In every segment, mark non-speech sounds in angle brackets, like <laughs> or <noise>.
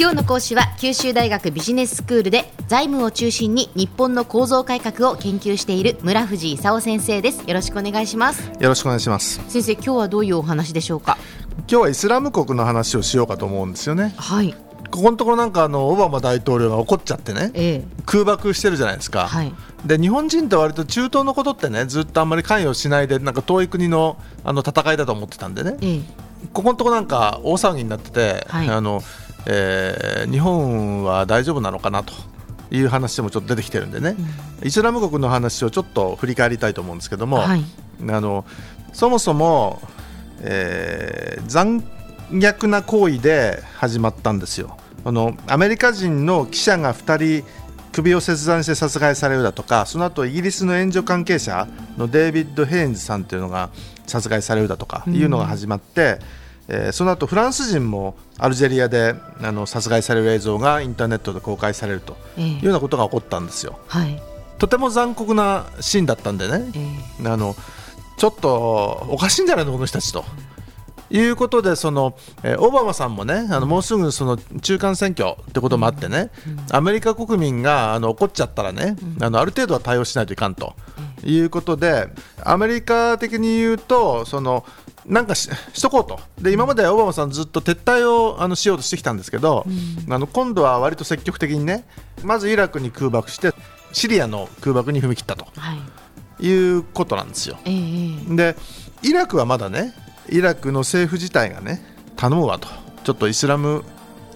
今日の講師は九州大学ビジネススクールで財務を中心に日本の構造改革を研究している村藤勲先生です。よろしくお願いします。よろしくお願いします。先生今日はどういうお話でしょうか？今日はイスラム国の話をしようかと思うんですよね。はい。ここのところなんかあのオバマ大統領が怒っちゃってね、ええ、空爆してるじゃないですか、はい、で日本人って割と中東のことってねずっとあんまり関与しないでなんか遠い国のあの戦いだと思ってたんでね、ええ、ここのところなんか大騒ぎになってて、はい。あのえー日本は大丈夫なのかなという話もちょっと出てきてるんでね、イスラム国の話をちょっと振り返りたいと思うんですけども、はい。あのそもそも、えー残虐な行為で始まったんですよ。あのアメリカ人の記者が2人首を切断して殺害されるだとかその後イギリスの援助関係者のデイビッド・ヘインズさんというのが殺害されるだとかいうのが始まって、えーその後フランス人もアルジェリアであの殺害される映像がインターネットで公開されるとええ。いうようなことが起こったんですよ。はい。とても残酷なシーンだったんでね、えあのちょっとおかしいんじゃないのこの人たちと。いうことでその、えーオバマさんもねあのもうすぐその中間選挙ってこともあってね、アメリカ国民があの怒っちゃったらね、あのある程度は対応しないといかんと。いうことでアメリカ的に言うとそのなんかししとこうと。で今までオバマさんずっと撤退をあのしようとしてきたんですけど、あの今度は割と積極的にねまずイラクに空爆してシリアの空爆に踏み切ったと。えはい。いうことなんですよ。ええええ。でイラクはまだねイラクの政府自体がね頼むわと。ちょっとイスラム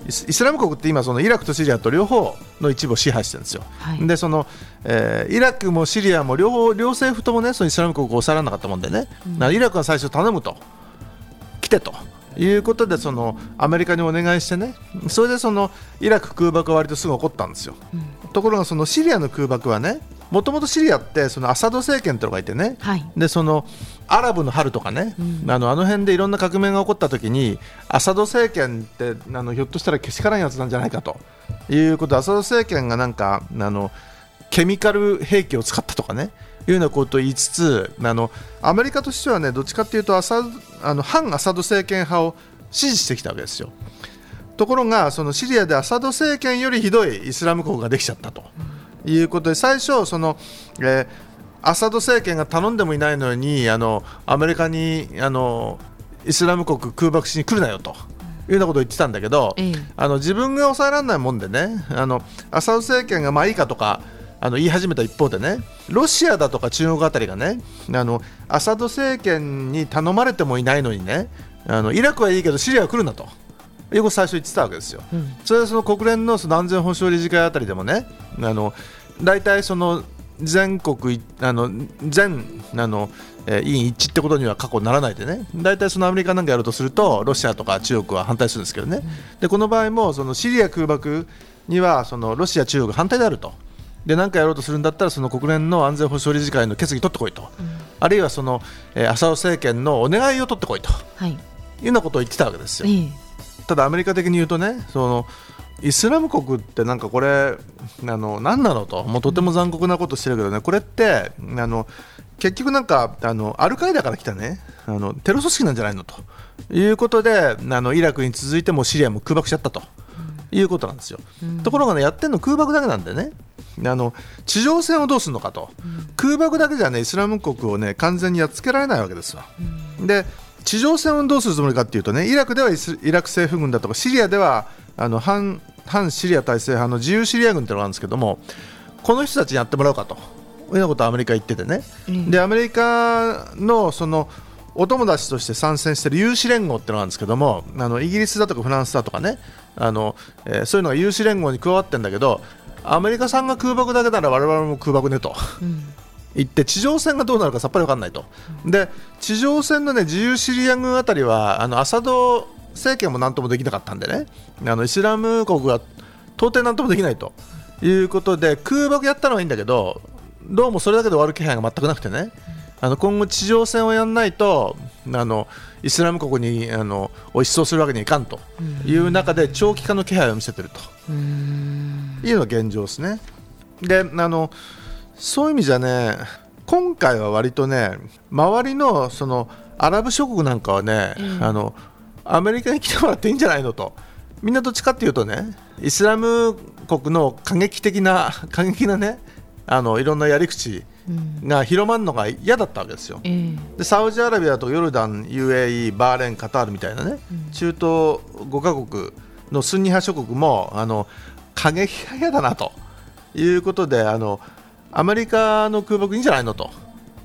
イスラム国って今そのイラクとシリアと両方の一部を支配してるんですよ。はい。でその、えーイラクもシリアも両方両政府ともねそのイスラム国を抑えられなかったもんでね、だからイラクは最初頼むと。来てと。いうことでそのアメリカにお願いしてね。それでそのイラク空爆は割とすぐ起こったんですよ、ところがそのシリアの空爆はねもともとシリアってそのアサド政権ってのがいてね、はい。でそのアラブの春とかね、あのあの辺でいろんな革命が起こった時にアサド政権ってあのひょっとしたらけしからんやつなんじゃないかということでアサド政権がなんかあのケミカル兵器を使ったとかねいうようなことを言いつつあのアメリカとしてはねどっちかというとアサあの反アサド政権派を支持してきたわけですよ。ところがそのシリアでアサド政権よりひどいイスラム国ができちゃったということで最初その、えーアサド政権が頼んでもいないのにあのアメリカにあのイスラム国空爆しに来るなよと。いうようなことを言ってたんだけど、ええあの自分が抑えられないもんでねあのアサド政権がまあいいかとかあの言い始めた一方でねロシアだとか中国あたりがねあのアサド政権に頼まれてもいないのにねあのイラクはいいけどシリアは来るなということを最初言ってたわけですよ。うんそれでその国連のその安全保障理事会あたりでもねあの大体その全国いあの全あの、えー委員一致ってことには過去ならないでね。大体そのアメリカなんかやるとするとロシアとか中国は反対するんですけどね、でこの場合もそのシリア空爆にはそのロシア、中国反対であると。で何かやろうとするんだったらその国連の安全保障理事会の決議取ってこいと、あるいはその、えーアサド政権のお願いを取ってこいと。はい。いうようなことを言ってたわけですよ。ええ。ただアメリカ的に言うとねそのイスラム国ってなんかこれあの何なのと。もうとても残酷なことしてるけどね。これってあの結局なんかあのアルカイダから来たね。あのテロ組織なんじゃないのと。いうことであのイラクに続いてもシリアも空爆しちゃったと。いうことなんですよ、ところがねやってるの空爆だけなんでね。あの地上戦をどうするのかと、空爆だけじゃねイスラム国をね完全にやっつけられないわけですわ、で地上戦をどうするつもりかっていうとねイラクではイスイラク政府軍だとかシリアではあの反反シリア体制派の自由シリア軍ってのがあるんですけどもこの人たちにやってもらおうかと。いうようなことをアメリカは言っててね、うん。でアメリカのそのお友達として参戦している有志連合ってのがあるんですけどもあのイギリスだとかフランスだとかね。あの、えーそういうのが有志連合に加わってるんだけどアメリカさんが空爆だけなら我々も空爆ねと。うん。行って地上戦がどうなるかさっぱり分かんないと、で地上戦の、ね、自由シリア軍あたりはあのアサド政権もなんともできなかったんでね。あのイスラム国が到底なんともできないということで空爆やったのはいいんだけどどうもそれだけで終わる気配が全くなくてね。あの今後、地上戦をやらないとあのイスラム国にあのを一掃するわけにはいかんという中で長期化の気配を見せていると。うん。いうのが現状ですね。であのそういう意味じゃね今回は割とね周りのそのアラブ諸国なんかはね、うん。あのアメリカに来てもらっていいんじゃないのと。みんなどっちかっていうとねイスラム国の過激的な <laughs> 過激なねあのいろんなやり口が広まるのが嫌だったわけですよ。ええ。でサウジアラビアとヨルダン、UAE、バーレーン、カタールみたいなね、中東5カ国のスンニ派諸国もあの過激派嫌だなということであのアメリカの空爆いいんじゃないのと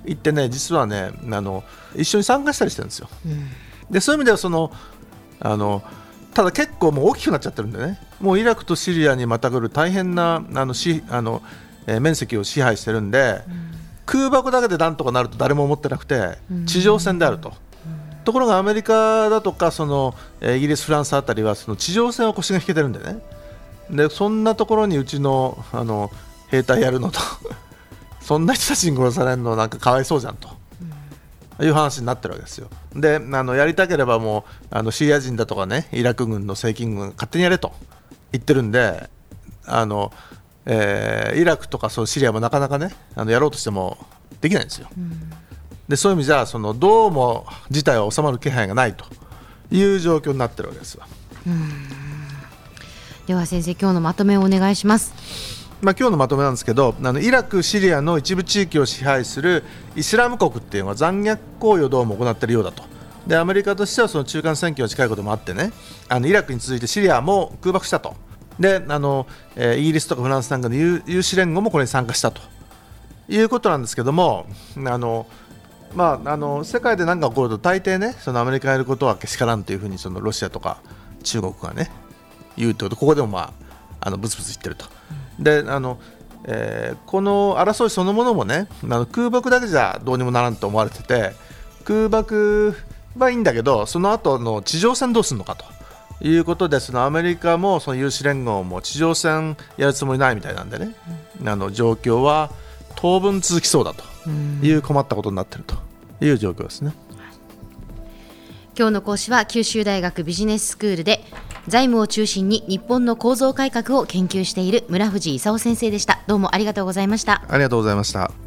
言ってね実はねあの一緒に参加したりしてるんですよ。でそういう意味ではそのあのただ結構もう大きくなっちゃってるんでね。もうイラクとシリアにまたぐる大変なあのしあの、えー面積を支配してるんで、空爆だけでなんとかなると誰も思ってなくて地上戦であると。ところがアメリカだとかそのえーイギリス、フランスあたりはその地上戦は腰が引けてるんでね。でそんなところにうちのあの兵隊やるのと。<laughs> そんな人たちに殺されるのなんかかわいそうじゃんと。いう話になってるわけですよ。であのやりたければもうあのシリア人だとかねイラク軍の正規軍が勝手にやれと言ってるんであの、えーイラクとかそうシリアもなかなかねあのやろうとしてもできないんですよ。でそういう意味じゃそのどうも事態は収まる気配がないという状況になってるわけですわ。では先生今日のまとめをお願いしますまあ、今日のまとめなんですけどあのイラク、シリアの一部地域を支配するイスラム国っていうのは残虐行為をどうも行っているようだと。でアメリカとしてはその中間選挙が近いこともあってねあのイラクに続いてシリアも空爆したと。であの、えーイギリスとかフランスなんかの有有志連合もこれに参加したと。いうことなんですけどもあの、まあ、あの世界で何か起こると大抵ねそのアメリカがやることはけしからんというふうにそのロシアとか中国がね言うということここでもまああのブツブツ言ってると。であのえーこの争いそのものもねあの空爆だけじゃどうにもならんと思われてて空爆はいいんだけどその後の地上戦どうするのかということでそのアメリカもその有志連合も地上戦やるつもりないみたいなんでね、あの状況は当分続きそうだという困ったことになっているという状況ですね。今日の講師は九州大学ビジネススクールで財務を中心に日本の構造改革を研究している村藤勲先生でしたどうもありがとうございましたありがとうございました。